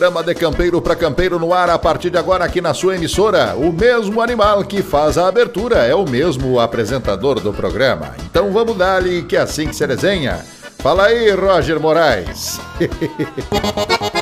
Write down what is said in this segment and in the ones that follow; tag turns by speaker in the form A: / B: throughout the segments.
A: programa de campeiro para campeiro no ar a partir de agora aqui na sua emissora. O mesmo animal que faz a abertura é o mesmo apresentador do programa. Então vamos dar-lhe que é assim que se desenha. Fala aí, Roger Moraes.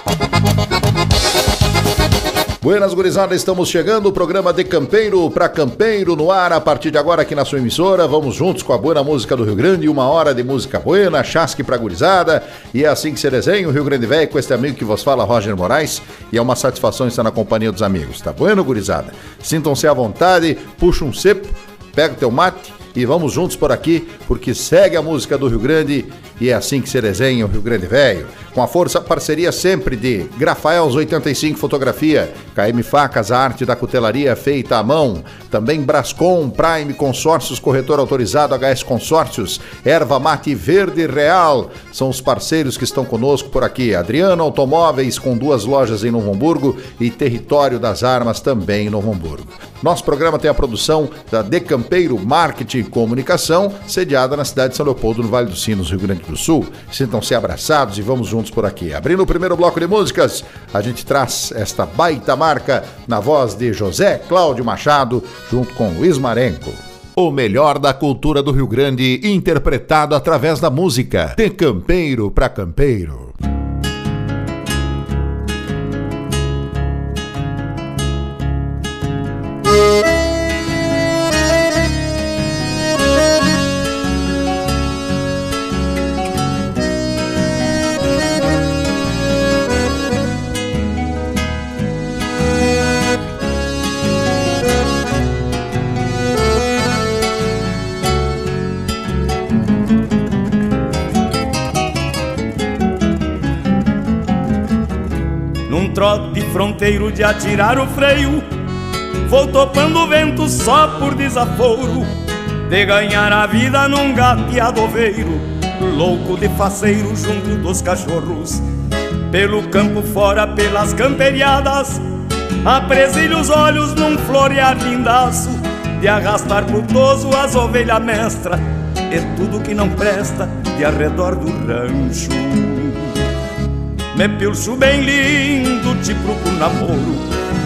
A: Buenas gurizada, estamos chegando, o programa de campeiro para campeiro no ar a partir de agora aqui na sua emissora. Vamos juntos com a boa música do Rio Grande, uma hora de música buena, chasque para gurizada. E é assim que se desenha o Rio Grande Velho com este amigo que vos fala, Roger Moraes. E é uma satisfação estar na companhia dos amigos, tá bueno, gurizada? Sintam-se à vontade, puxa um cepo, pega o teu mate e vamos juntos por aqui, porque segue a música do Rio Grande e é assim que se desenha o Rio Grande Velho. Com a força parceria sempre de Grafaels 85 Fotografia, KM Facas, a arte da cutelaria feita à mão, também Brascom, Prime Consórcios, corretor autorizado HS Consórcios, Erva Mate Verde Real, são os parceiros que estão conosco por aqui. Adriano Automóveis, com duas lojas em Novo Hamburgo e Território das Armas também em Novo Hamburgo. Nosso programa tem a produção da Decampeiro Marketing e Comunicação, sediada na cidade de São Leopoldo, no Vale dos Sinos, Rio Grande do Sul. Sintam-se abraçados e vamos juntos por aqui. Abrindo o primeiro bloco de músicas, a gente traz esta baita marca na voz de José Cláudio Machado, junto com Luiz Marenco. O melhor da cultura do Rio Grande, interpretado através da música. De campeiro para campeiro.
B: De atirar o freio. Vou topando o vento só por desaforo De ganhar a vida num gateadoveiro Louco de faceiro junto dos cachorros. Pelo campo fora, pelas camperiadas Apresilho os olhos num florear lindaço De arrastar toso as ovelhas mestra E tudo que não presta de arredor do rancho me pilcho bem lindo, te procuro namoro.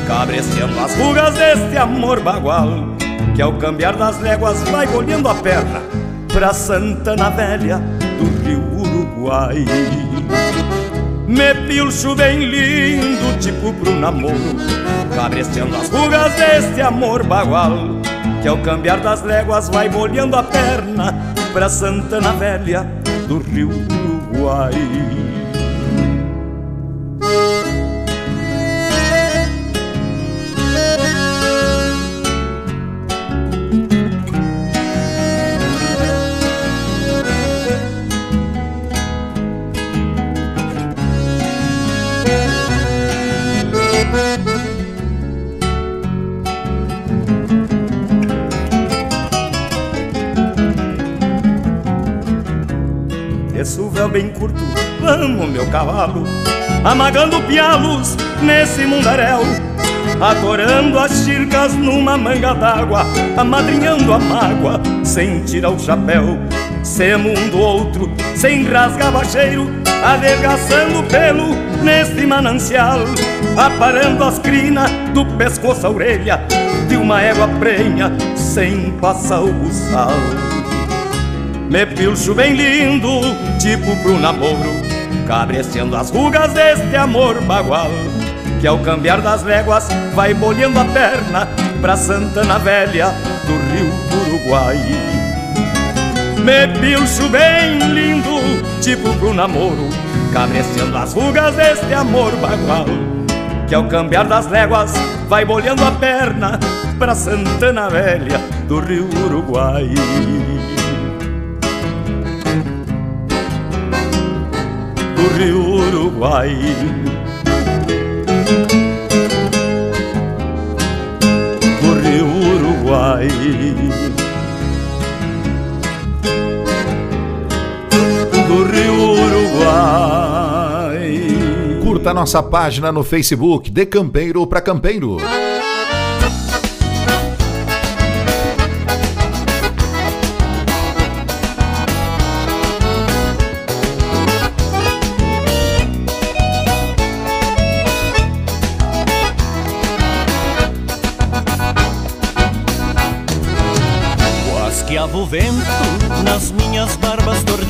B: Cabreceando as rugas deste amor bagual Que ao cambiar das léguas vai olhando a perna Pra Santana Velha do Rio Uruguai. Me pilcho bem lindo, tipo pro namoro. Cabreceando as rugas deste amor bagual Que ao cambiar das léguas vai molhando a perna Pra Santana Velha do Rio Uruguai bem curto, vamos meu cavalo, amagando pialos nesse mundaréu, atorando as chircas numa manga d'água, amadrinhando a mágoa sem tirar o chapéu, semo um do outro, sem rasgar bacheiro, adelgaçando o pelo neste manancial, aparando as crinas do pescoço à orelha de uma égua prenha sem passar o buçal. Me pilcho bem lindo, tipo pro namoro Cabrecendo as rugas deste amor bagual Que ao cambiar das léguas vai bolhando a perna Pra Santana Velha do Rio Uruguai. Me pilcho bem lindo, tipo pro namoro Cabrecendo as rugas deste amor bagual Que ao cambiar das léguas vai bolhando a perna Pra Santana Velha do Rio Uruguai do Rio Uruguai. Do Rio Uruguai. Do Rio Uruguai.
A: Curta nossa página no Facebook de Campeiro para Campeiro.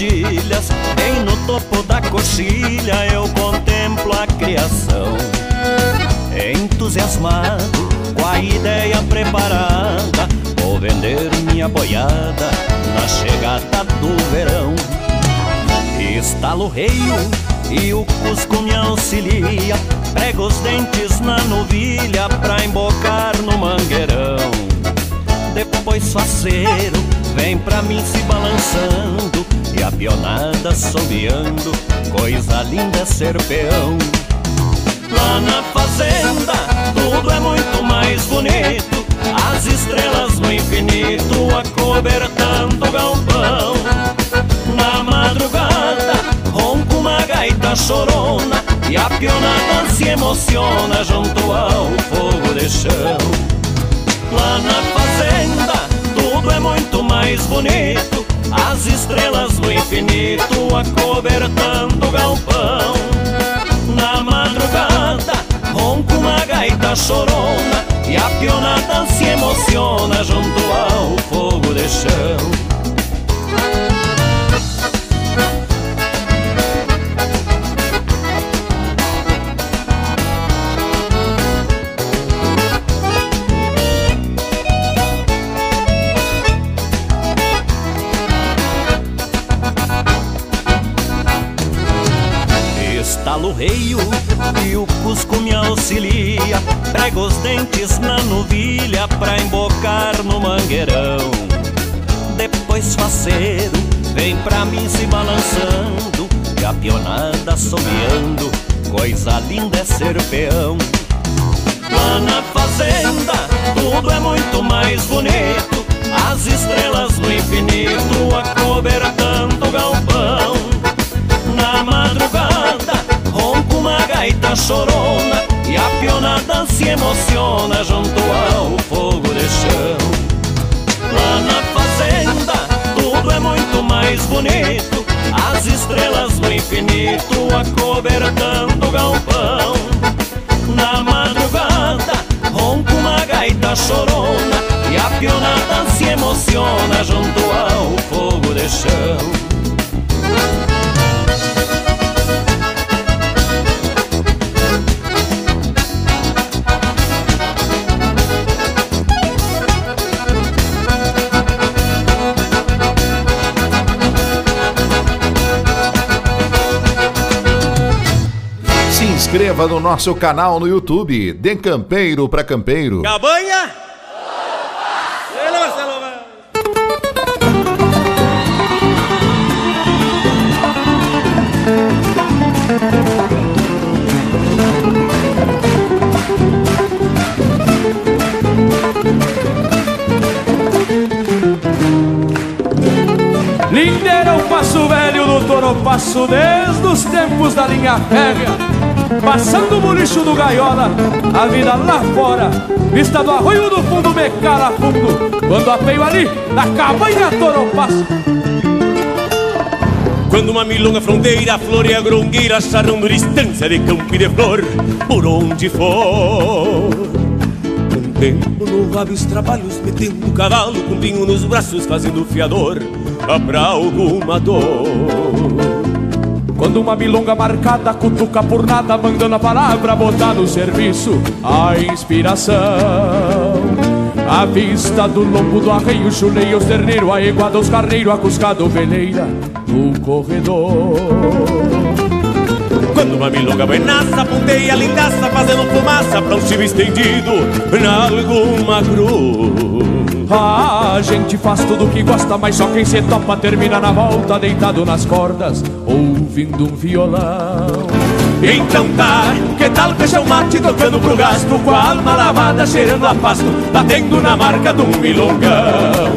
C: Tordilhas, bem no topo da coxilha eu contemplo a criação. Entusiasmado, com a ideia preparada, vou vender minha boiada na chegada do verão. Estalo reio e o Cusco me auxilia, prego os dentes na novilha pra embocar no mangueirão. Depois faceiro vem pra mim se balançando e a pionada assobiando, coisa linda é ser peão. Lá na fazenda tudo é muito mais bonito, as estrelas no infinito acobertando o galpão. Na madrugada ronco uma gaita chorona e a pionada se emociona junto ao fogo de chão. Lá na fazenda tudo é muito mais bonito, as estrelas no infinito acobertando o galpão. Na madrugada, ronco uma gaita chorona e a pionada se emociona junto ao fogo de chão. Reio e o Cusco me auxilia. Prego os dentes na novilha pra embocar no mangueirão. Depois faceiro vem pra mim se balançando, e a pionada assobiando. Coisa linda é ser peão. Lá na fazenda tudo é muito mais bonito. As estrelas no infinito acobertando o galpão. Na madrugada gaita chorona E a pionada se emociona junto ao fogo de chão. Lá na fazenda tudo é muito mais bonito As estrelas no infinito acobertando o galpão. Na madrugada ronca uma gaita chorona E a pionada se emociona junto ao fogo de chão
A: no nosso canal no YouTube, De Campeiro para Campeiro.
D: Cabanha! Lindeira o passo velho do toro passo desde os tempos da linha férrea Passando o bolicho do gaiola, a vida lá fora Vista do arroio do fundo me cala fundo. Quando apeio ali, na cabanha toropaço quando uma milonga fronteira floreia grongueira Charrando distância de campo e de flor Por onde for. Mantendo no rabo os trabalhos Metendo o cavalo com pinho nos braços Fazendo fiador pra alguma dor quando uma milonga marcada cutuca por nada, mandando a palavra botar no serviço a inspiração. A vista do lombo do arreio, chuleia os terneiros, a iguada os carneiros, a cuscada veleira no corredor. Quando uma milonga buenaça ponteia lindaça, fazendo fumaça pra um chivo estendido na alguma cruz. A gente faz tudo que gosta, mas só quem se topa termina na volta, deitado nas cordas, ouvindo um violão. Então tá, que tal fechar o mate tocando pro gasto Com a alma lavada, cheirando a pasto Batendo na marca um milongão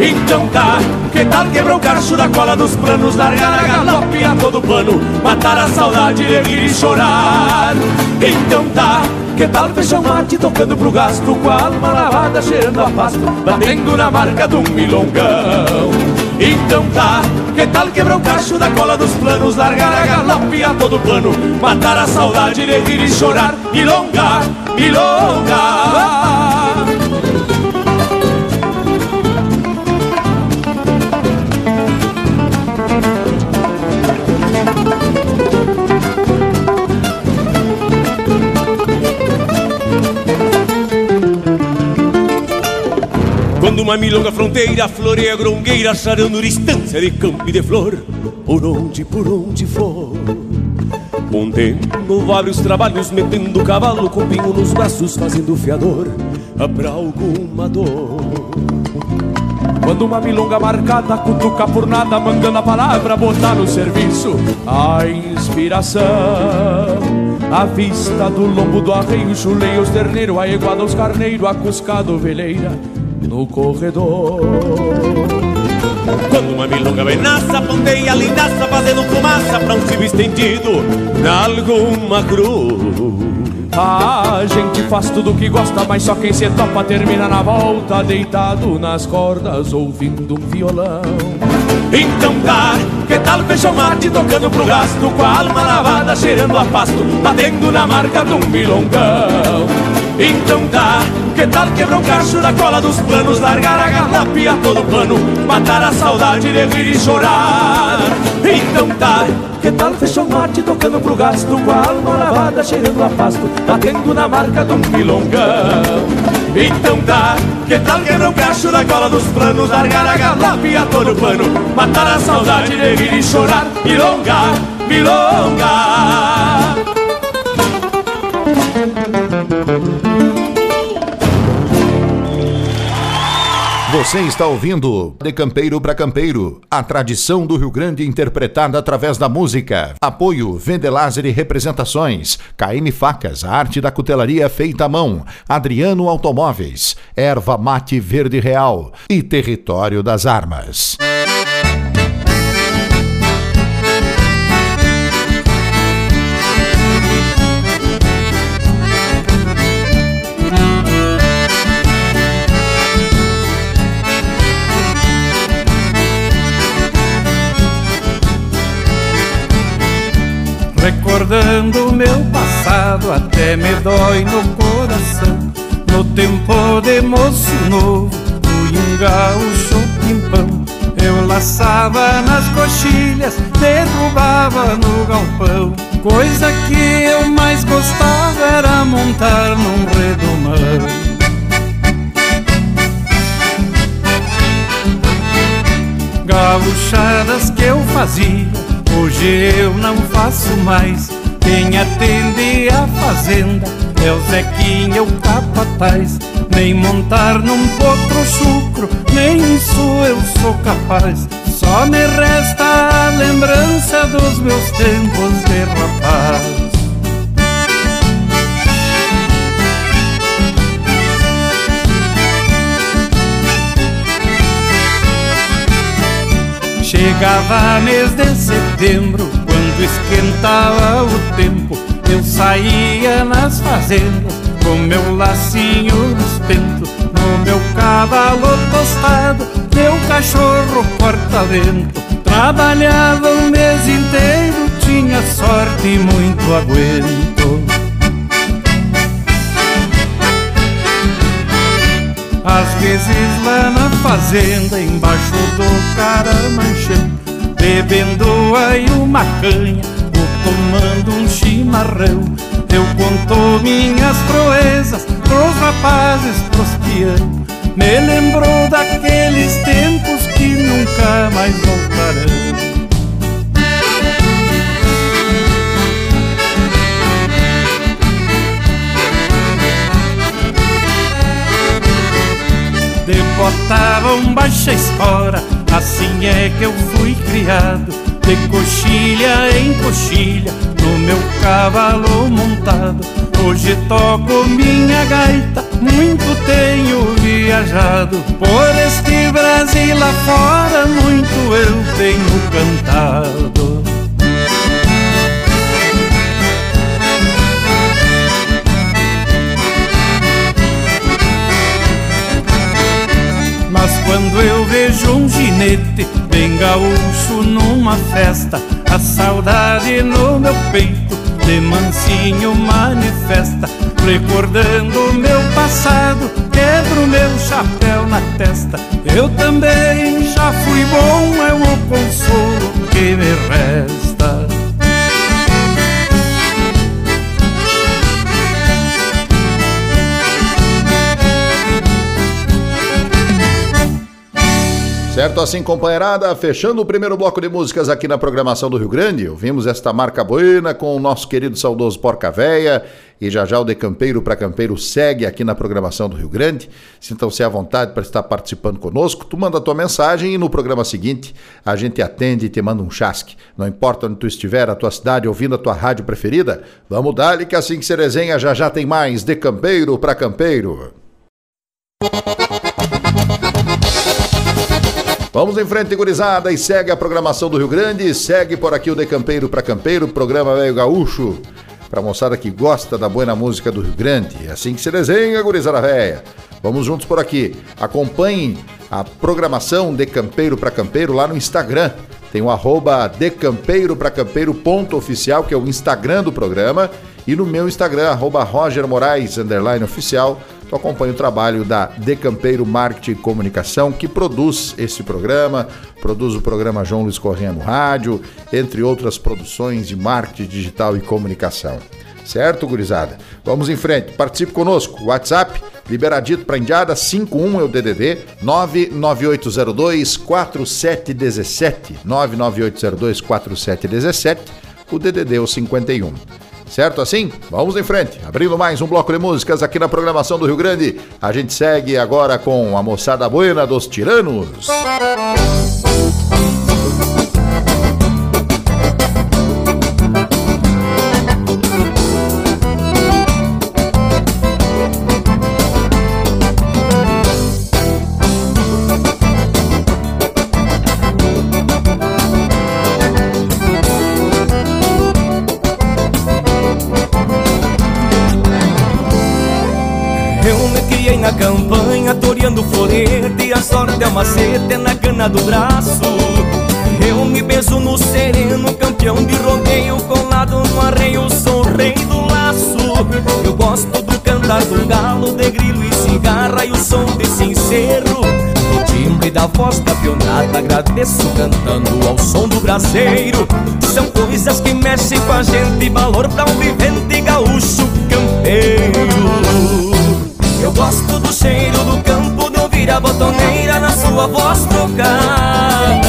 D: Então tá, que tal quebrar o cacho da cola dos planos Largar a galope a todo pano Matar a saudade de rir e chorar Então tá, que tal fechar o mate tocando pro gasto Com a alma lavada, cheirando a pasto Batendo na marca de um milongão? Então tá, que tal quebrar o cacho da cola dos planos Largar a galope a todo pano Matar a saudade de rir e chorar Milonga, milonga Quando uma milonga fronteira floreia grongueira Charando distância de campo e de flor Por onde, por onde for. Contendo vários trabalhos Metendo cavalo com pinho nos braços Fazendo fiador pra alguma dor. Quando uma milonga marcada cutuca por nada, mandando a palavra botar no serviço a inspiração. A vista do lombo do arreio, chuleia os terneiros, a iguada os carneiros, a cuscada ovelheira no corredor. Quando uma milonga nasce, ponteia lindaça, fazendo fumaça pra um cibo estendido na alguma cruz. A gente faz tudo que gosta, mas só quem se topa termina na volta, deitado nas cordas, ouvindo um violão. Então tá, que tal feijão mate tocando pro gasto, com a alma lavada, cheirando a pasto, batendo na marca de um milongão. Então tá, que tal quebrar um cacho na cola dos planos, largar a galope a todo pano, matar a saudade de rir e chorar. Então tá, que tal fechou mate tocando pro gasto Com a alma lavada cheirando a pasto Batendo na marca de um milongão? Então tá, que tal quebrar o cacho na cola dos planos Largar a galope a todo pano Matar a saudade de rir e chorar? Milonga, milonga
A: Você está ouvindo De Campeiro para Campeiro, a tradição do Rio Grande interpretada através da música. Apoio Vendelaser e Representações, KM Facas, a arte da cutelaria feita à mão, Adriano Automóveis, Erva Mate Verde Real e Território das Armas.
E: Recordando meu passado, até me dói no coração. No tempo de moço novo, fui gaúcho pimpão. Eu laçava nas coxilhas, derrubava no galpão. Coisa que eu mais gostava era montar num redomão. Gaúchadas que eu fazia Hoje eu não faço mais. Quem atende a fazenda é o Zequinha, o capataz. Nem montar num potro chucro, nem isso eu sou capaz. Só me resta a lembrança dos meus tempos de rapaz. Chegava mês de setembro, quando esquentava o tempo, eu saía nas fazendas com meu lacinho nos pentos, no meu cavalo tostado, meu cachorro corta-vento. Trabalhava o mês inteiro, tinha sorte e muito aguento. Às vezes lá na fazenda, embaixo do caramanchão Bebendo aí uma canha, ou tomando um chimarrão. Eu conto minhas proezas pros rapazes, pros pianos Me lembrou daqueles tempos que nunca mais voltarão botavam baixa espora. Assim é que eu fui criado De coxilha em coxilha No meu cavalo montado. Hoje toco minha gaita Muito tenho viajado. Por este Brasil afora Muito eu tenho cantado quando eu vejo um ginete bem gaúcho numa festa, a saudade no meu peito de mansinho manifesta, recordando meu passado, quebro meu chapéu na testa. Eu também já fui bom, é o consolo que me resta.
A: Certo assim, companheirada, fechando o primeiro bloco de músicas aqui na programação do Rio Grande, ouvimos esta marca buena com o nosso querido saudoso Porca Véia e já já o De Campeiro para Campeiro segue aqui na programação do Rio Grande. Sintam-se à vontade para estar participando conosco. Tu manda a tua mensagem e no programa seguinte a gente atende e te manda um chasque. Não importa onde tu estiver, a tua cidade, ouvindo a tua rádio preferida, vamos dar que assim que se resenha já já tem mais De Campeiro para Campeiro. Vamos em frente, gurizada, e segue a programação do Rio Grande, segue por aqui o De Campeiro para Campeiro, programa Velho Gaúcho, para moçada que gosta da boa música do Rio Grande. É assim que se desenha, gurizada véia. Vamos juntos por aqui. Acompanhem a programação De Campeiro para Campeiro lá no Instagram. Tem o arroba decampeiro para campeiro ponto oficial, que é o Instagram do programa, e no meu Instagram, arroba Roger Moraes, oficial, Tu acompanha o trabalho da Decampeiro Marketing e Comunicação, que produz esse programa, produz o programa João Luiz Corrêa no rádio, entre outras produções de marketing digital e comunicação. Certo, gurizada? Vamos em frente. Participe conosco. WhatsApp, liberadito para Indiada, 51 é o DDD, 99802 4717. 99802 4717. O DDD é o 51. Certo assim? Vamos em frente. Abrindo mais um bloco de músicas aqui na programação do Rio Grande. A gente segue agora com a moçada buena dos tiranos.
F: na florete A sorte é uma seta na cana do braço. Eu me beijo no sereno, campeão de rodeio Colado no arreio, sou rei do laço. Eu gosto do cantar do galo, de grilo e cigarra E o som de sincero. O timbre da voz campeonada Agradeço cantando ao som do braseiro. São coisas que mexem com a gente Valor pra um vivente gaúcho campeiro. Eu gosto do cheiro do campo, de ouvir a botoneira na sua voz trocada.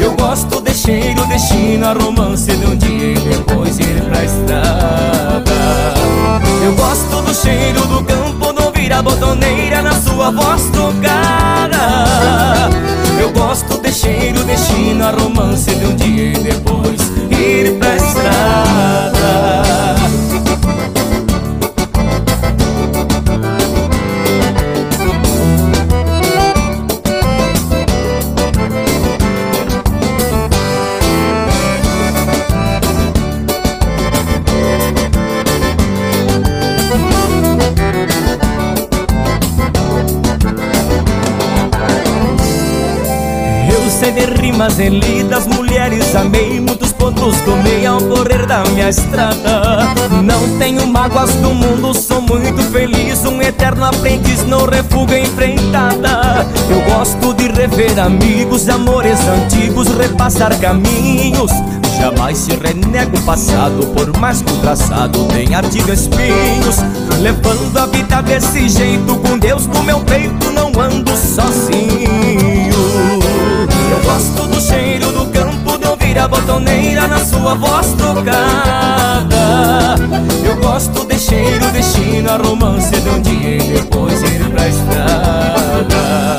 F: Eu gosto de cheiro de china, romance de um dia e depois ir pra estrada. Eu gosto do cheiro do campo, de ouvir a botoneira na sua voz trocada. Eu gosto de cheiro de china, romance de um dia e depois ir pra estrada. De rimas em lidas, mulheres amei, muitos pontos tomei ao correr da minha estrada. Não tenho mágoas do mundo, sou muito feliz, um eterno aprendiz, não refuga enfrentada. Eu gosto de rever amigos, amores antigos, repassar caminhos. Jamais se renega o passado, por mais que o traçado tenha artigo espinhos. Levando a vida desse jeito, com Deus no meu peito, não ando sozinho. Eu gosto do cheiro do campo, de ouvir a botoneira na sua voz tocada. Eu gosto de cheiro de china, romance de um dia e depois ir pra estrada.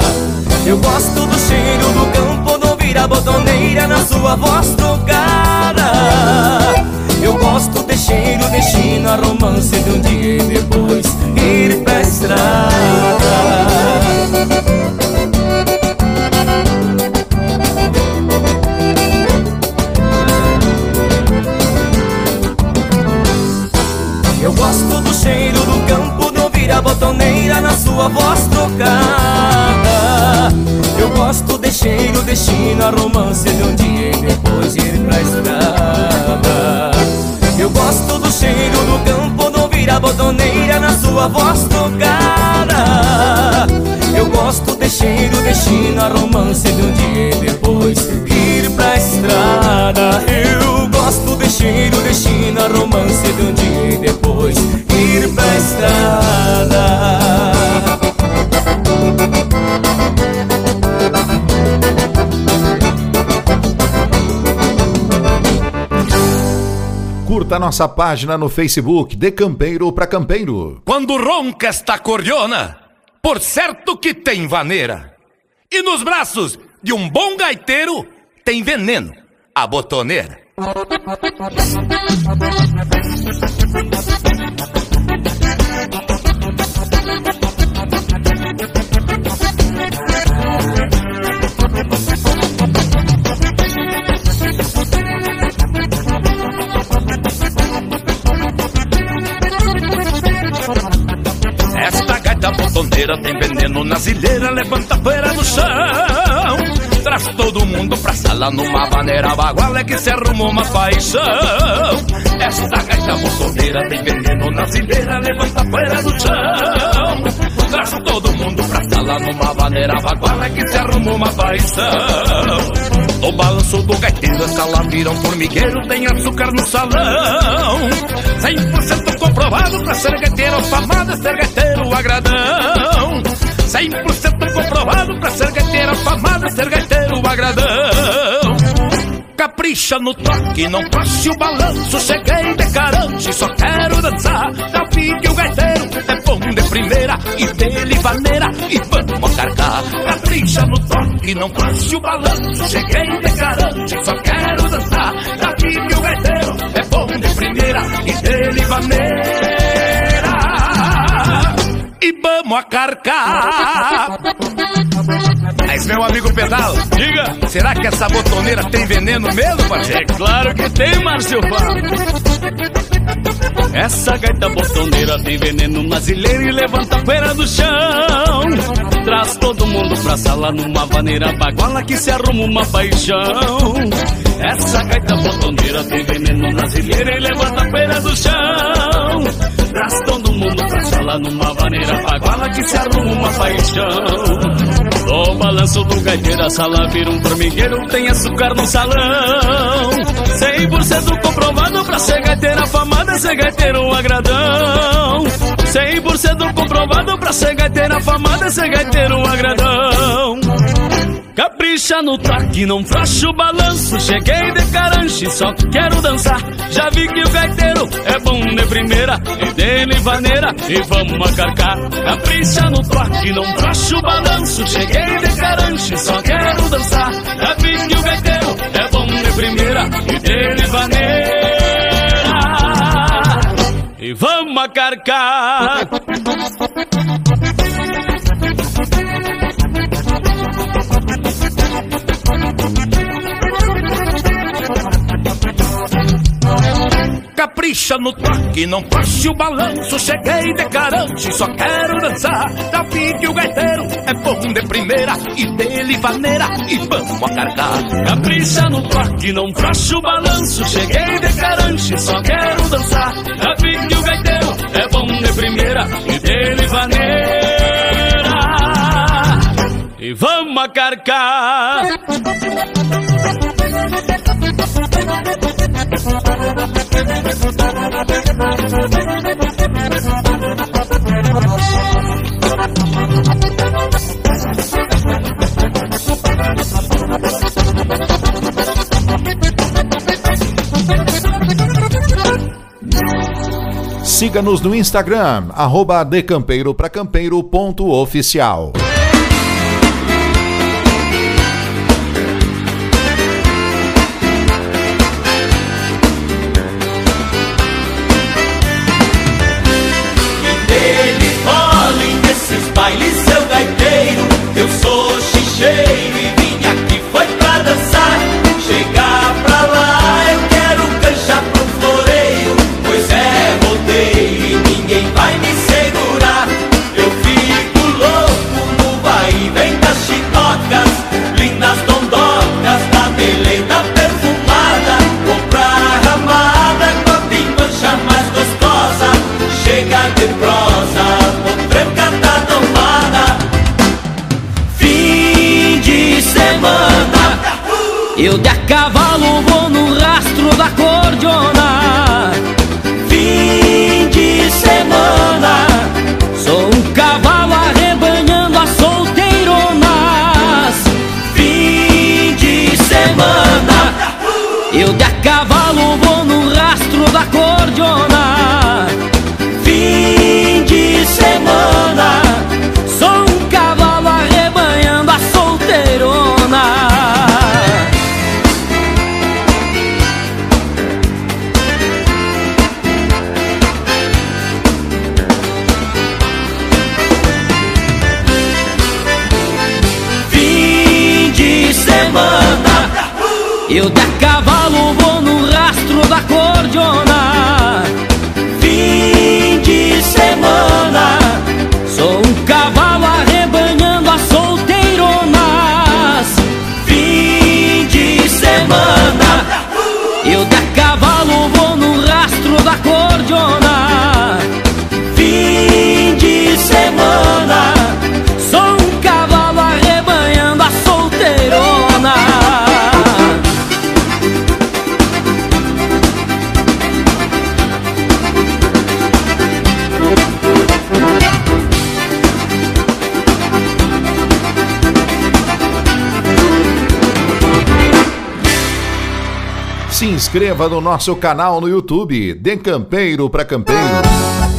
F: Eu gosto do cheiro do campo, de ouvir a botoneira na sua voz tocada. Eu gosto de cheiro de china, romance de um dia e depois ir pra estrada. Botoneira na sua voz trocada Eu gosto de cheiro de china, romance de um dia e depois ir pra estrada. Eu gosto do cheiro do campo, de ouvir a botoneira na sua voz trocada Eu gosto de cheiro de china, romance de um dia e depois ir pra estrada. Eu gosto de cheiro de china, romance de um dia e depois ir pra estrada
A: curta nossa página no Facebook, de Campeiro para Campeiro.
G: Quando ronca esta cordiona, por certo que tem vaneira. E nos braços de um bom gaiteiro tem veneno, a botoneira. Gaita botoneira tem veneno na zilheira, levanta a poeira do chão. Traz todo mundo pra sala numa maneira baguala é que se arrumou uma paixão. Esta gaita botoneira tem veneno na zilheira, levanta a poeira do chão. Traz todo mundo pra sala numa maneira baguala é que se arrumou uma paixão. O balanço do gaiteiro, escala vira um formigueiro, tem açúcar no salão. 100% comprovado pra ser gaiteiro, famado é ser gaiteiro agradão. 100% comprovado pra ser gaiteiro, famado é ser gaiteiro agradão. Capricha no toque, não passe o balanço. Cheguei de carante, só quero dançar. Toque, não passe o balanço. Cheguei de carante, só quero dançar. Já vi que o gaiteiro é bom de primeira e dele vaneira e vamos a carcar. Mas meu amigo Pedal, diga, será que essa botoneira tem veneno mesmo, parceiro?
H: É claro que tem, Márcio Essa gaita botoneira tem veneno brasileiro e levanta a poeira do chão. Traz todo mundo pra sala numa vaneira baguala que se arruma uma paixão. Essa gaita botoneira tem veneno brasileiro e levanta a poeira do chão. Traz todo mundo pra sala numa vaneira baguala que se arruma uma paixão. O balanço do gaiteiro, a sala vira um formigueiro, tem açúcar no salão. 100% comprovado pra ser gaiteiro, afamada, ser gaiteiro agradão. 100% comprovado pra ser gaiteiro, afamada, ser gaiteiro agradão. Capricha no toque, não frouxa o balanço. Cheguei de caranche, só quero dançar. Já vi que o gaiteiro é bom de primeira, e dele vaneira, e vamos acarcar. Capricha no toque, não frouxa o balanço. Cheguei de caranche, só quero dançar. Já vi que o gaiteiro é bom de primeira, e dele vaneira, e vamos acarcar.
G: Capricha no toque, não passe o balanço. Cheguei de carante, só quero dançar. Já vi que o gaiteiro é bom de primeira e dele vaneira e vamos a carcar.
H: Capricha no toque, não faço o balanço. Cheguei de carante, só quero dançar. Já vi que o gaiteiro é bom de primeira e dele vaneira. E vamos a
A: Siga-nos no Instagram, arroba decampeiro.campeiro.oficial.
I: Eu de a cavalo vou no rastro da cordiona. Fim de semana Sou um cavalo arrebanhando as solteironas. Fim de semana Eu de a eu da cavalo
J: inscreva no nosso canal no YouTube, De Campeiro para Campeiro.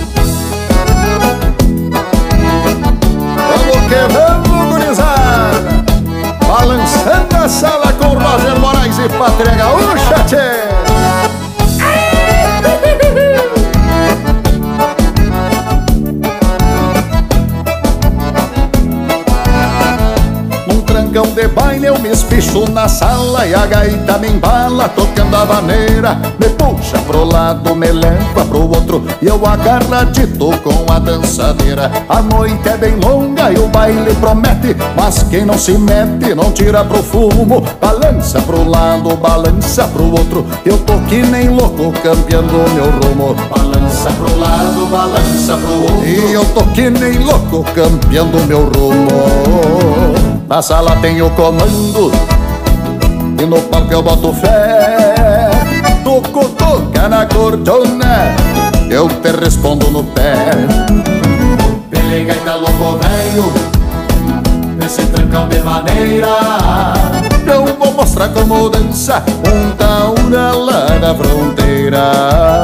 J: Na sala E a gaita me embala tocando a vaneira Me puxa pro lado, me leva pro outro E eu agarradito com a dançadeira. A noite é bem longa e o baile promete Mas quem não se mete não tira pro fumo. Balança pro lado, balança pro outro Eu tô que nem louco campeando meu rumo. Balança pro lado, balança pro outro E eu tô que nem louco campeando meu rumo. Na sala tem o comando E no palco eu boto fé. Toco, toca na cordona Eu te respondo no pé. Pelega tá louco velho Nesse trancão de maneira. Eu vou mostrar como dança Um taura lá da fronteira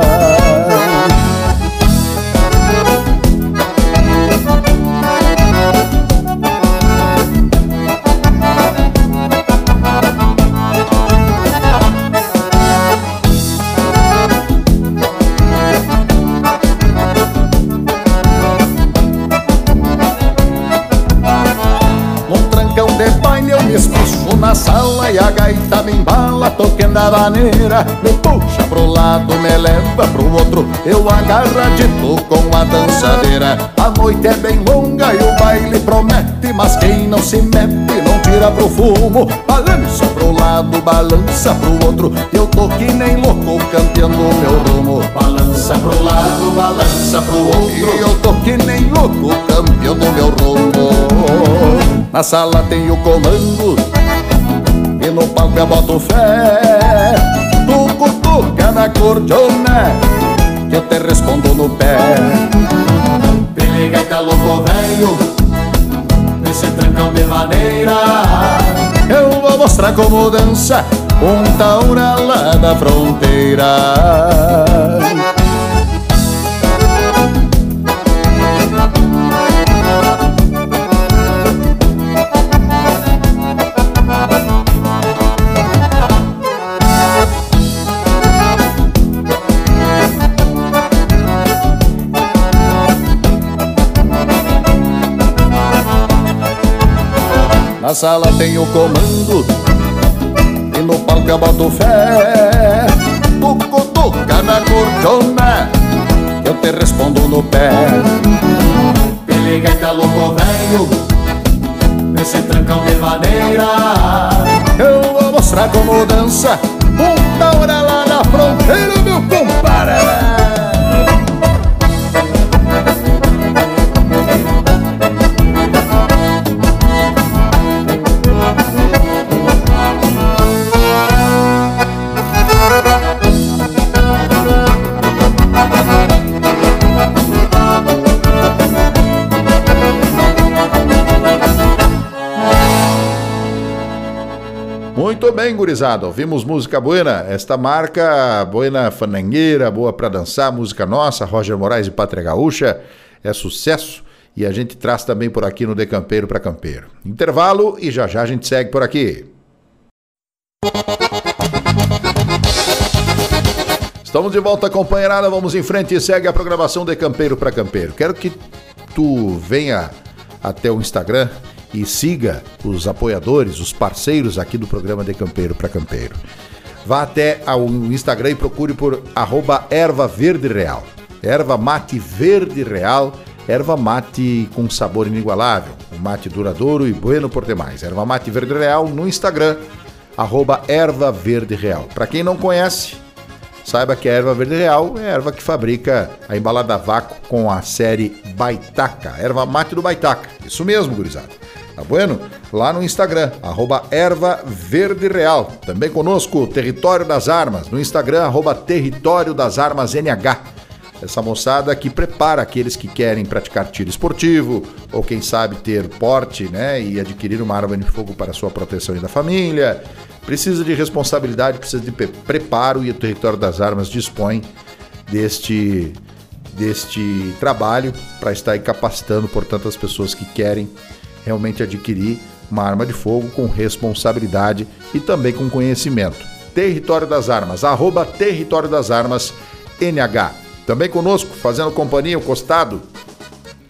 J: embala tocando a vaneira Me puxa pro lado, me leva pro outro. Eu agarradito com a dançadeira. A noite é bem longa e o baile promete Mas quem não se mete não tira pro fumo. Balança pro lado, balança pro outro. Eu tô que nem louco campeando meu rumo. Balança pro lado, balança pro outro. E eu tô que nem louco campeando meu rumo. Na sala tem o comando No palco eu boto fé. Tu cutuca na cordiona Que eu te respondo no pé. Pelega e tá louco velho Nesse trancão de maneira Eu vou mostrar como dança Um taura lá da fronteira Na sala tem o comando. E no palco eu boto fé. Tu cutuca na cordiona Eu te respondo no pé. Pelega tá louco velho Nesse trancão de maneira Eu vou mostrar como dança Uma hora lá na fronteira, meu compadre
A: gurizada? Ouvimos música buena, esta marca, buena fanangueira, boa pra dançar, música nossa, Roger Moraes e Pátria Gaúcha, é sucesso e a gente traz também por aqui no De Campeiro para Campeiro. Intervalo e já já a gente segue por aqui. Estamos de volta, companheirada. Vamos em frente e segue a programação de Campeiro para Campeiro. Quero que tu venha até o Instagram e siga os apoiadores, os parceiros aqui do programa de Campeiro para Campeiro. Vá até o Instagram e procure por arroba erva verde real. Erva mate verde real, erva mate com sabor inigualável, um mate duradouro e bueno por demais. Erva mate verde real no Instagram, arroba erva verde real. Para quem não conhece, saiba que a erva verde real é a erva que fabrica a embalada a vácuo com a série Baitaca, erva mate do Baitaca. Isso mesmo, gurizada. Tá bueno? Lá no Instagram, arroba erva verde real. Também conosco, Território das Armas, no Instagram, arroba Território das Armas NH. Essa moçada que prepara aqueles que querem praticar tiro esportivo, ou quem sabe ter porte, né, e adquirir uma arma de fogo para sua proteção e da família. Precisa de responsabilidade, precisa de preparo e o Território das Armas dispõe deste deste trabalho para estar capacitando, portanto, as pessoas que querem realmente adquirir uma arma de fogo com responsabilidade e também com conhecimento. Território das Armas, arroba Território das Armas NH. Também conosco, fazendo companhia, o costado,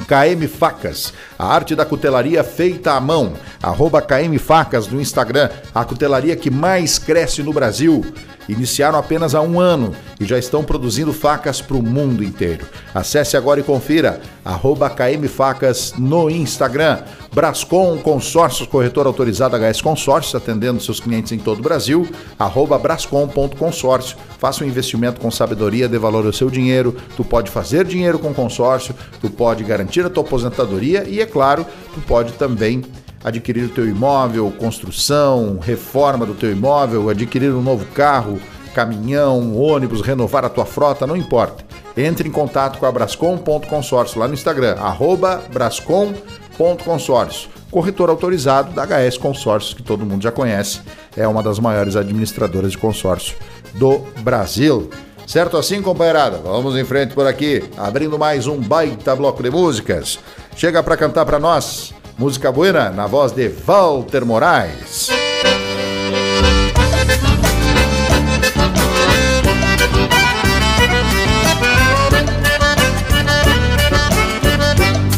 A: KM Facas, a arte da cutelaria feita à mão. Arroba KM Facas no Instagram, a cutelaria que mais cresce no Brasil. Iniciaram apenas há um ano e já estão produzindo facas para o mundo inteiro. Acesse agora e confira, arroba KM Facas no Instagram. Brascom Consórcios, corretor autorizado HS Consórcios, atendendo seus clientes em todo o Brasil, arroba brascom.consórcio. Faça um investimento com sabedoria, dê valor ao seu dinheiro. Tu pode fazer dinheiro com consórcio, tu pode garantir a tua aposentadoria e, é claro, tu pode também adquirir o teu imóvel, construção, reforma do teu imóvel, adquirir um novo carro, caminhão, ônibus, renovar a tua frota, não importa. Entre em contato com a Brascom.consórcio lá no Instagram, arroba brascom.consórcio. Corretor autorizado da HS Consórcios, que todo mundo já conhece, é uma das maiores administradoras de consórcio do Brasil. Certo assim, companheirada? Vamos em frente por aqui, abrindo mais um baita bloco de músicas. Chega para cantar para nós Música Buena, na voz de Walter Moraes.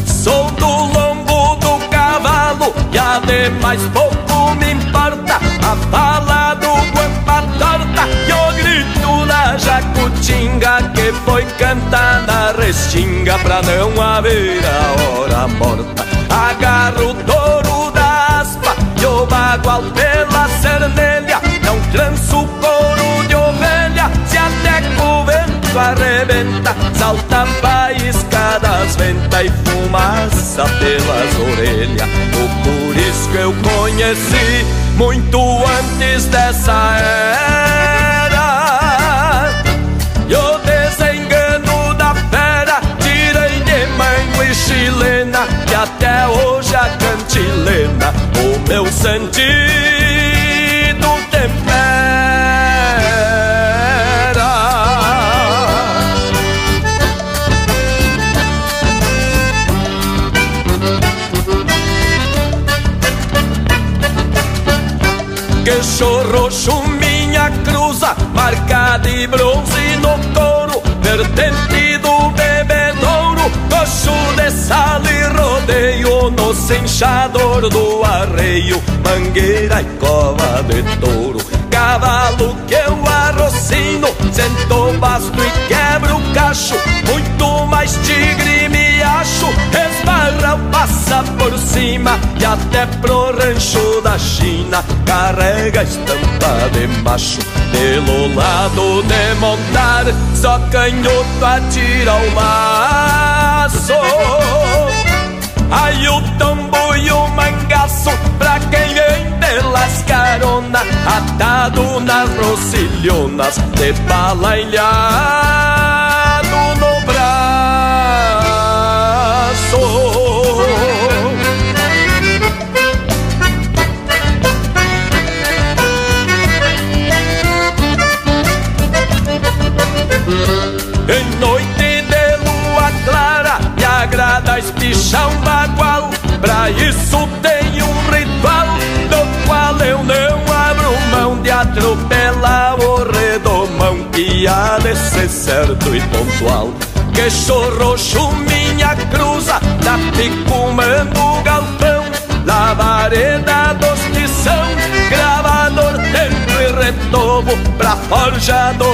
K: Sou do lombo do cavalo e ademais pouco me importa a fala do guampa torta e o grito da jacutinga que foi cantada restinga pra não haver a hora morta Agarro o touro da aspa e o bagual pela cernelha Não tranço couro de ovelha se até o vento arrebenta Salta faísca das ventas e fumaça pelas orelhas O que eu conheci muito antes dessa era meu sentido tempera. Que chorrocho minha cruza Marca de bronze no couro Cinchador do arreio Mangueira e cova de touro. Cavalo que eu arrocino Sento basto e quebro o cacho. Muito mais tigre me acho. Esbarra passa por cima E até pro rancho da China. Carrega estampa de macho. Pelo lado de montar Só canhoto atira o maço. Aí o tombo o mangaço pra quem vem pelas carona, atado nas rocilhonas, de bala ilhado no braço. Em noite de lua clara, me agrada espichar um bar isso tem um ritual Do qual eu não abro mão de atropelar o redomão Que há de ser certo e pontual. Queixo roxo, minha cruza Da picumando galpão Lavareda dos tição Gravador, templo e retovo Pra forja do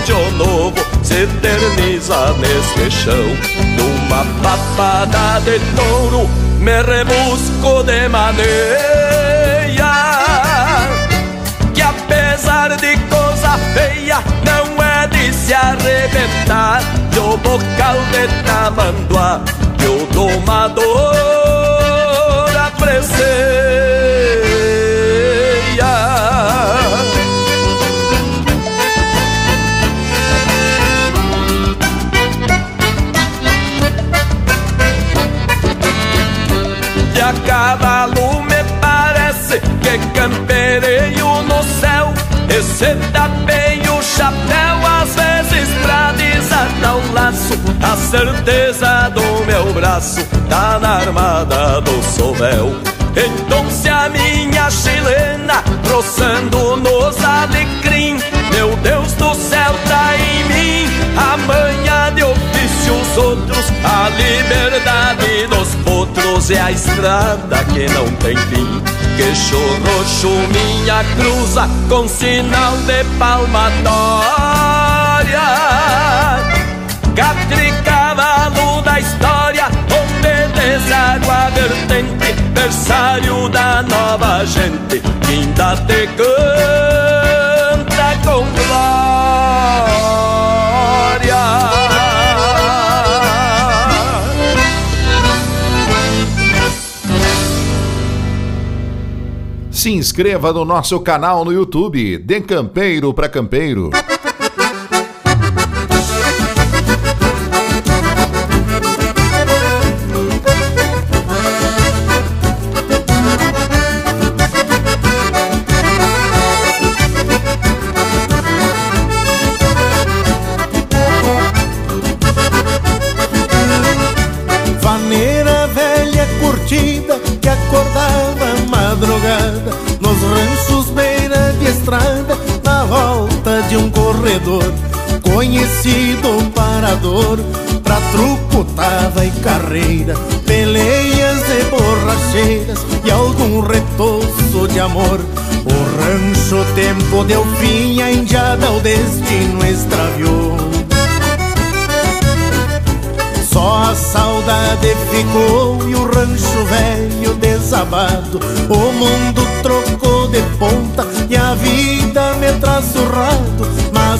K: índio novo Se eterniza neste chão Numa papada de touro Me rebusco de maneira Que apesar de coisa feia Não é de se arrebentar. Do bocal de tamanduá Que o domador apreceia Esse tapei o chapéu às vezes pra desatar um laço. A certeza do meu braço tá na armada do sovel Então se a minha chilena roçando ofícios outros A liberdade dos potros E a estrada que não tem fim. Queixo roxo minha cruza Com sinal de palmatória. Catri cavalo da história Onde deságua vertente Berçário da nova gente Que ainda te canta com glória
A: Se inscreva no nosso canal no YouTube, De Campeiro para Campeiro.
L: Conhecido parador pra truco, tava e carreira peleias e borracheiras e algum retoço de amor o rancho tempo deu fim a indiada o destino extraviou só a saudade ficou e o rancho velho desabado. O mundo trocou de ponta e a vida me traz surrado.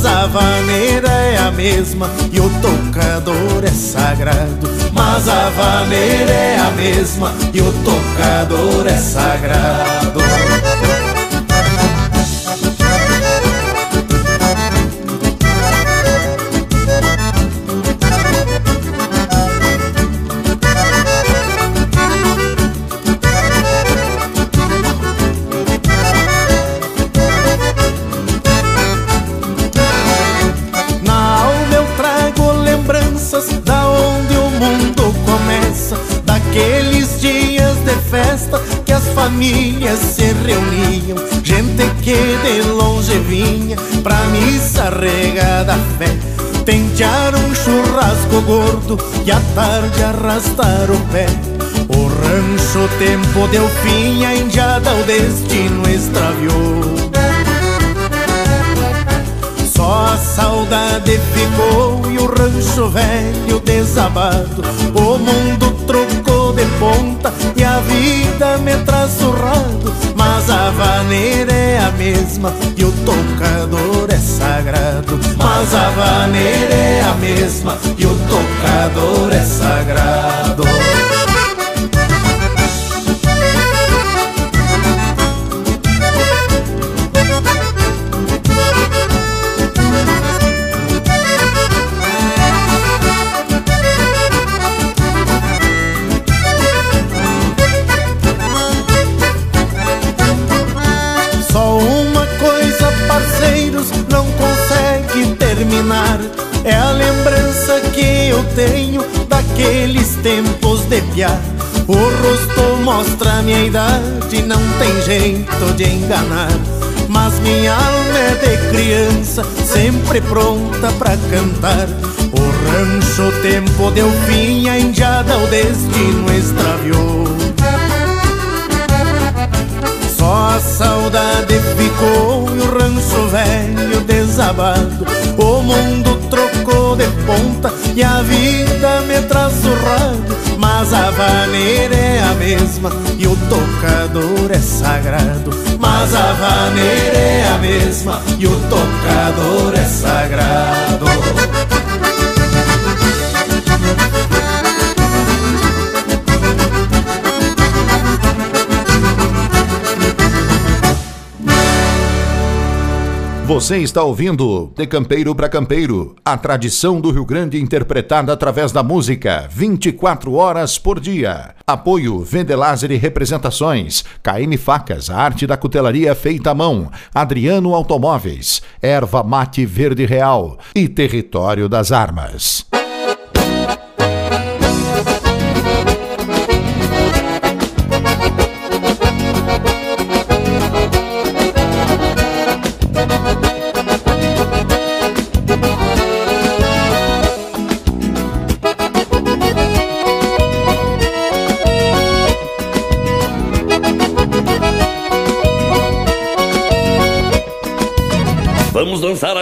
L: Mas a vaneira é a mesma e o tocador é sagrado. Mas a vaneira é a mesma e o tocador é sagrado. Gordo e à tarde arrastar o pé. O rancho tempo deu fim, a indiada o destino extraviou. Só a saudade ficou e o rancho velho desabado. O mundo ponta e a vida me traz surrado. Mas a vaneira é a mesma e o tocador é sagrado. Mas a vaneira é a mesma e o tocador é sagrado. Mostra minha idade, não tem jeito de enganar. Mas minha alma é de criança, sempre pronta pra cantar. O rancho, o tempo deu fim, a indiada o destino extraviou. Só a saudade ficou e o rancho velho desabado. O mundo trocou de ponta e a vida me traz surrado. Mas a vaneira é a mesma e o tocador é sagrado. Mas a vaneira é a mesma e o tocador é sagrado.
A: Você está ouvindo De Campeiro para Campeiro, a tradição do Rio Grande interpretada através da música, 24 horas por dia. Apoio Vendelaser e Representações, KM Facas, a arte da cutelaria feita à mão, Adriano Automóveis, Erva Mate Verde Real e Território das Armas.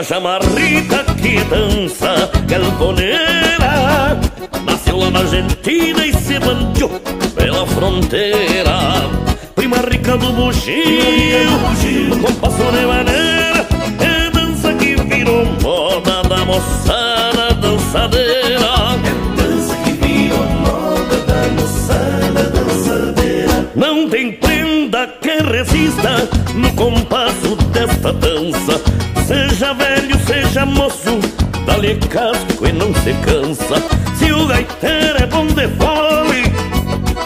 M: Dançar a chamarrita que dança galponeira Nasceu lá na Argentina e se bandiou pela fronteira. Prima rica do bugio, com compasso de maneira É dança que virou moda da moçada dançadeira. É dança que virou moda da moçada dançadeira. Não tem prenda que resista no compasso desta dança Seja velho, seja moço, dá-lhe casco e não se cansa. Se o gaiteiro é bom de fole,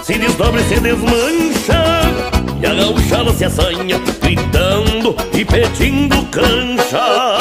M: se desdobre e se desmancha. E a gauchada se assanha, gritando e pedindo cancha.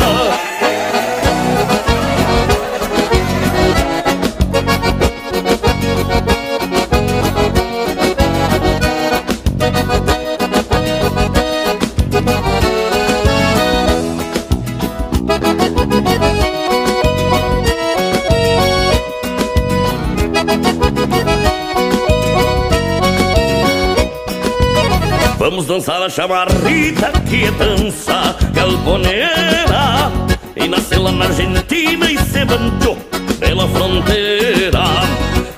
M: Dançar a chamarrita que dança galponeira. E nasceu lá na Argentina e se bantou pela fronteira.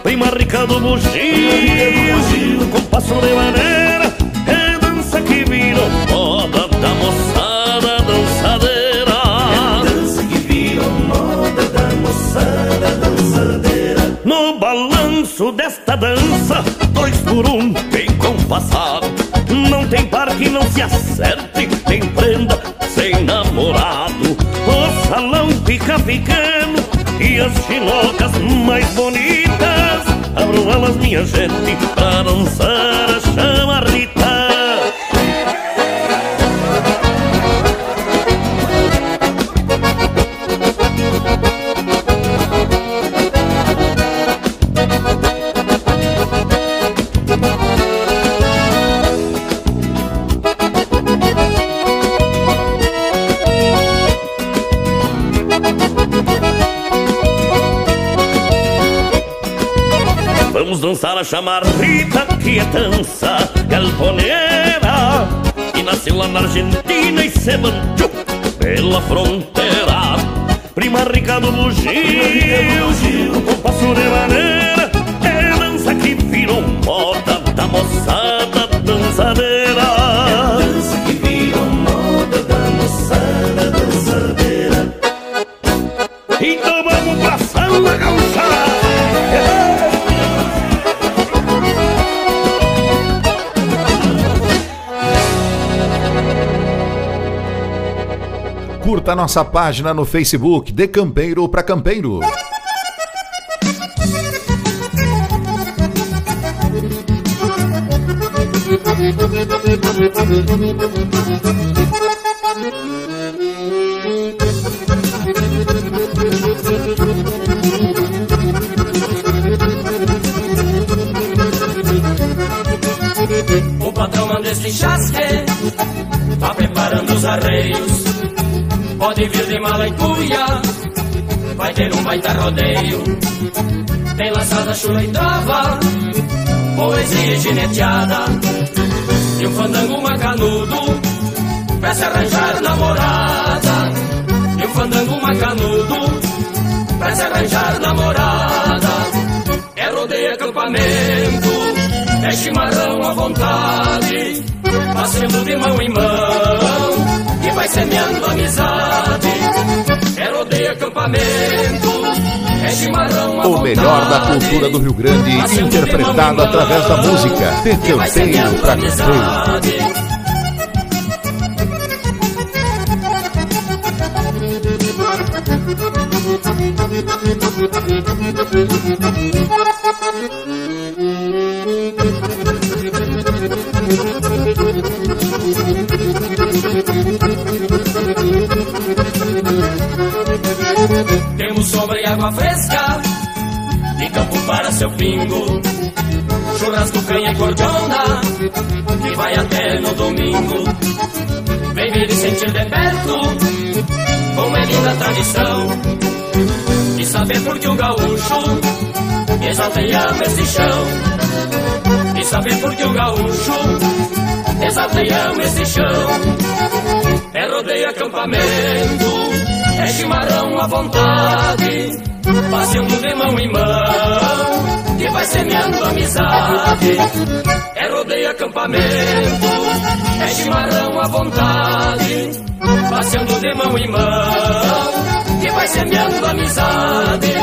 M: Prima rica do bugio, com passo de acerte, tem prenda sem namorado. O salão fica pequeno e as chinocas mais bonitas. Abro elas, minha gente, pra dançar dançar a chamar Rita que é dança galponeira E nasceu lá na Argentina e se bandiou pela fronteira. Prima rica do bugio, com passo de maneira É dança que virou moda da moçada dançadeira
A: Curta nossa página no Facebook de Campeiro para Campeiro.
I: desse chasque Vá preparando os arreios Pode vir de mala e cuia Vai ter um baita rodeio. Tem laçada, chula e trava Poesia e gineteada E um fandango macanudo Pra se arranjar namorada. E um fandango macanudo Pra se arranjar namorada. É rodeio acampamento é chimarrão à vontade, passando de mão em mão, vai semeando amizade. Rodeio acampamento, é
A: O melhor da cultura do Rio Grande, interpretado através da música. De campeiro pra campeiro.
I: Temos pingo. Churrasco, canha e cordiona, que vai até no domingo. Vem ver e sentir de perto, como é linda a tradição. E saber por que o gaúcho exalta e ama esse chão. E saber por que o gaúcho exalta e ama esse chão. É rodeio acampamento, é chimarrão à vontade, passeando de mão em mão, que vai semeando amizade. É rodeio acampamento, é chimarrão à vontade, passeando de mão em mão, que vai semeando amizade.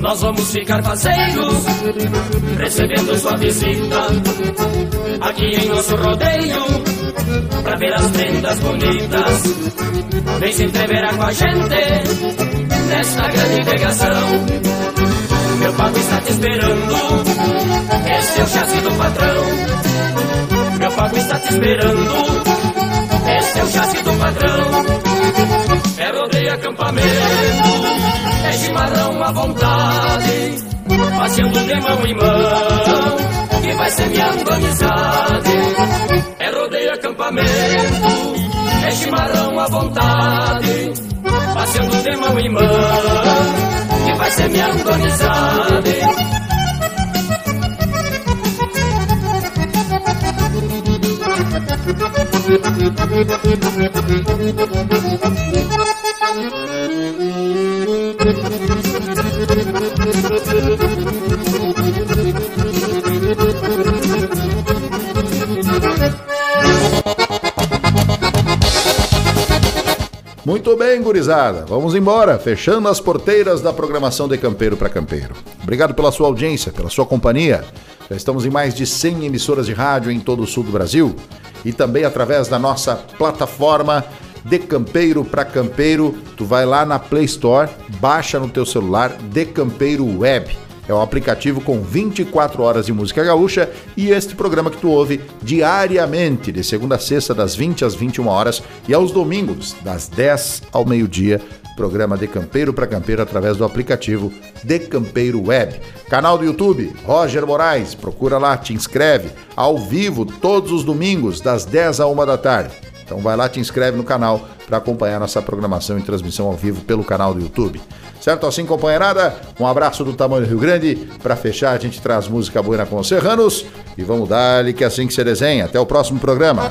I: Nós vamos ficar fazeiros, recebendo sua visita aqui em nosso rodeio, pra ver as prendas bonitas. Vem se entreverar com a gente nesta grande pegação. Meu pago está te esperando, esse é o chassi do patrão. Meu pago está te esperando, esse é o chassi do patrão. É rodeio acampamento, é chimarrão à vontade, passeando de mão em mão, que vai semeando amizade. É rodeio acampamento, é chimarrão à vontade, passeando de mão em mão, vai semeando amizade.
A: Muito bem, gurizada. Vamos embora, fechando as porteiras da programação de Campeiro para Campeiro. Obrigado pela sua audiência, pela sua companhia. Já estamos em mais de 100 emissoras de rádio em todo o sul do Brasil e também através da nossa plataforma de Campeiro para Campeiro. Tu vai lá na Play Store, baixa no teu celular De Campeiro Web. É um aplicativo com 24 horas de música gaúcha e este programa que tu ouve diariamente, de segunda a sexta, das 20 às 21 horas e aos domingos, das 10 ao meio-dia, programa De Campeiro para Campeiro através do aplicativo De Campeiro Web. Canal do YouTube, Roger Moraes, procura lá, te inscreve, ao vivo, todos os domingos, das 10 a 1 da tarde. Então vai lá, te inscreve no canal para acompanhar nossa programação em transmissão ao vivo pelo canal do YouTube. Certo assim, companheirada? Um abraço do tamanho do Rio Grande. Para fechar, a gente traz música boa com os serranos e vamos dar-lhe que é assim que se desenha. Até o próximo programa.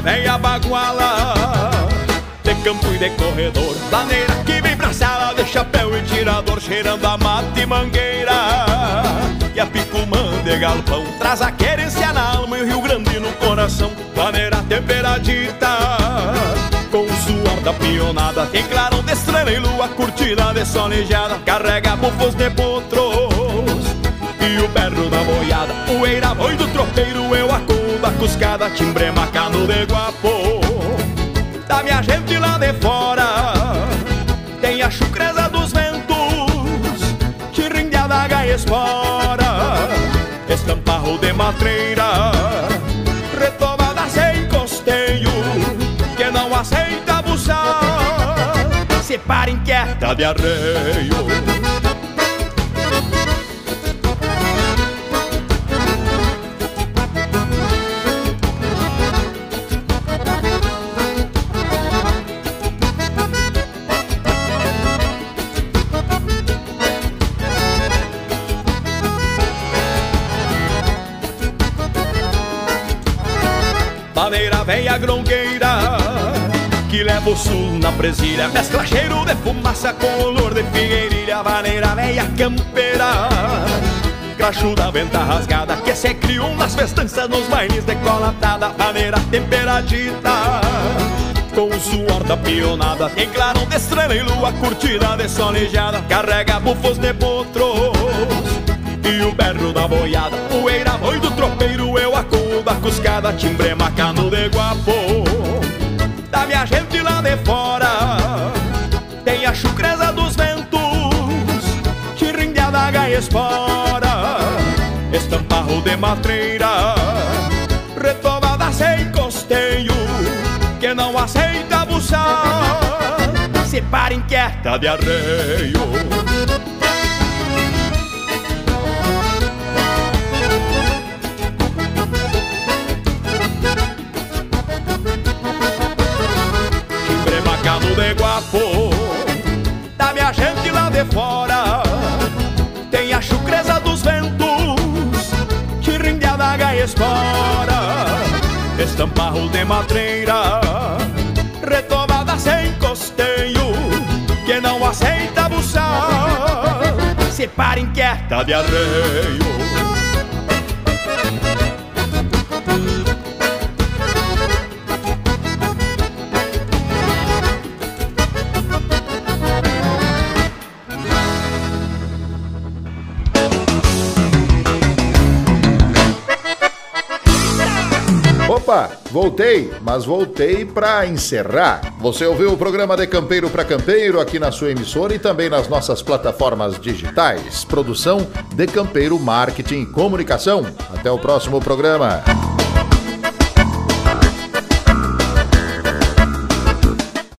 D: Maneira velha baguala De campo e de corredor. Maneira que vem pra sala De chapéu e tirador. Cheirando a mata e mangueira E a picumã de galpão. Traz a querência na alma E o Rio Grande no coração. Maneira temperadita Com o suor da pionada. Tem clarão de estrela e lua Curtida de solejada Carrega bufos de potros E o berro da boiada. Poeira boi do tropeiro Eu da cuscada Timbre macano de guapo. Da minha gente lá de fora Tem a chucreza dos ventos Tirrinha gaia espora. Estamparro de matreira Retomada sem costeio Que não aceita abusar Se para inquieta de arreio Que leva o sul na presilha Mescla cheiro de fumaça com olor de figueirilha Maneira velha campeira. Crachuda, venta rasgada Que se criou nas festanças Nos bailes decolatada Maneira temperadita. Com o suor da pionada Em clarão de estrela e lua Curtida de solejada Carrega bufos de potros. E o berro da boiada Poeira boi do tropeiro Eu acudo da cuscada Timbre macano de guapo Estamparro de matreira. Retomada sem costeio Que não aceita abusar. Se para inquieta de arreio. De guapo Da minha gente lá de fora Espora Estamparro de matreira Retomada sem costeio Que não aceita abusar Se para inquieta de arreio
A: voltei, mas voltei para encerrar. Você ouviu o programa de Campeiro para Campeiro aqui na sua emissora e também nas nossas plataformas digitais. Produção de Campeiro Marketing e Comunicação. Até o próximo programa.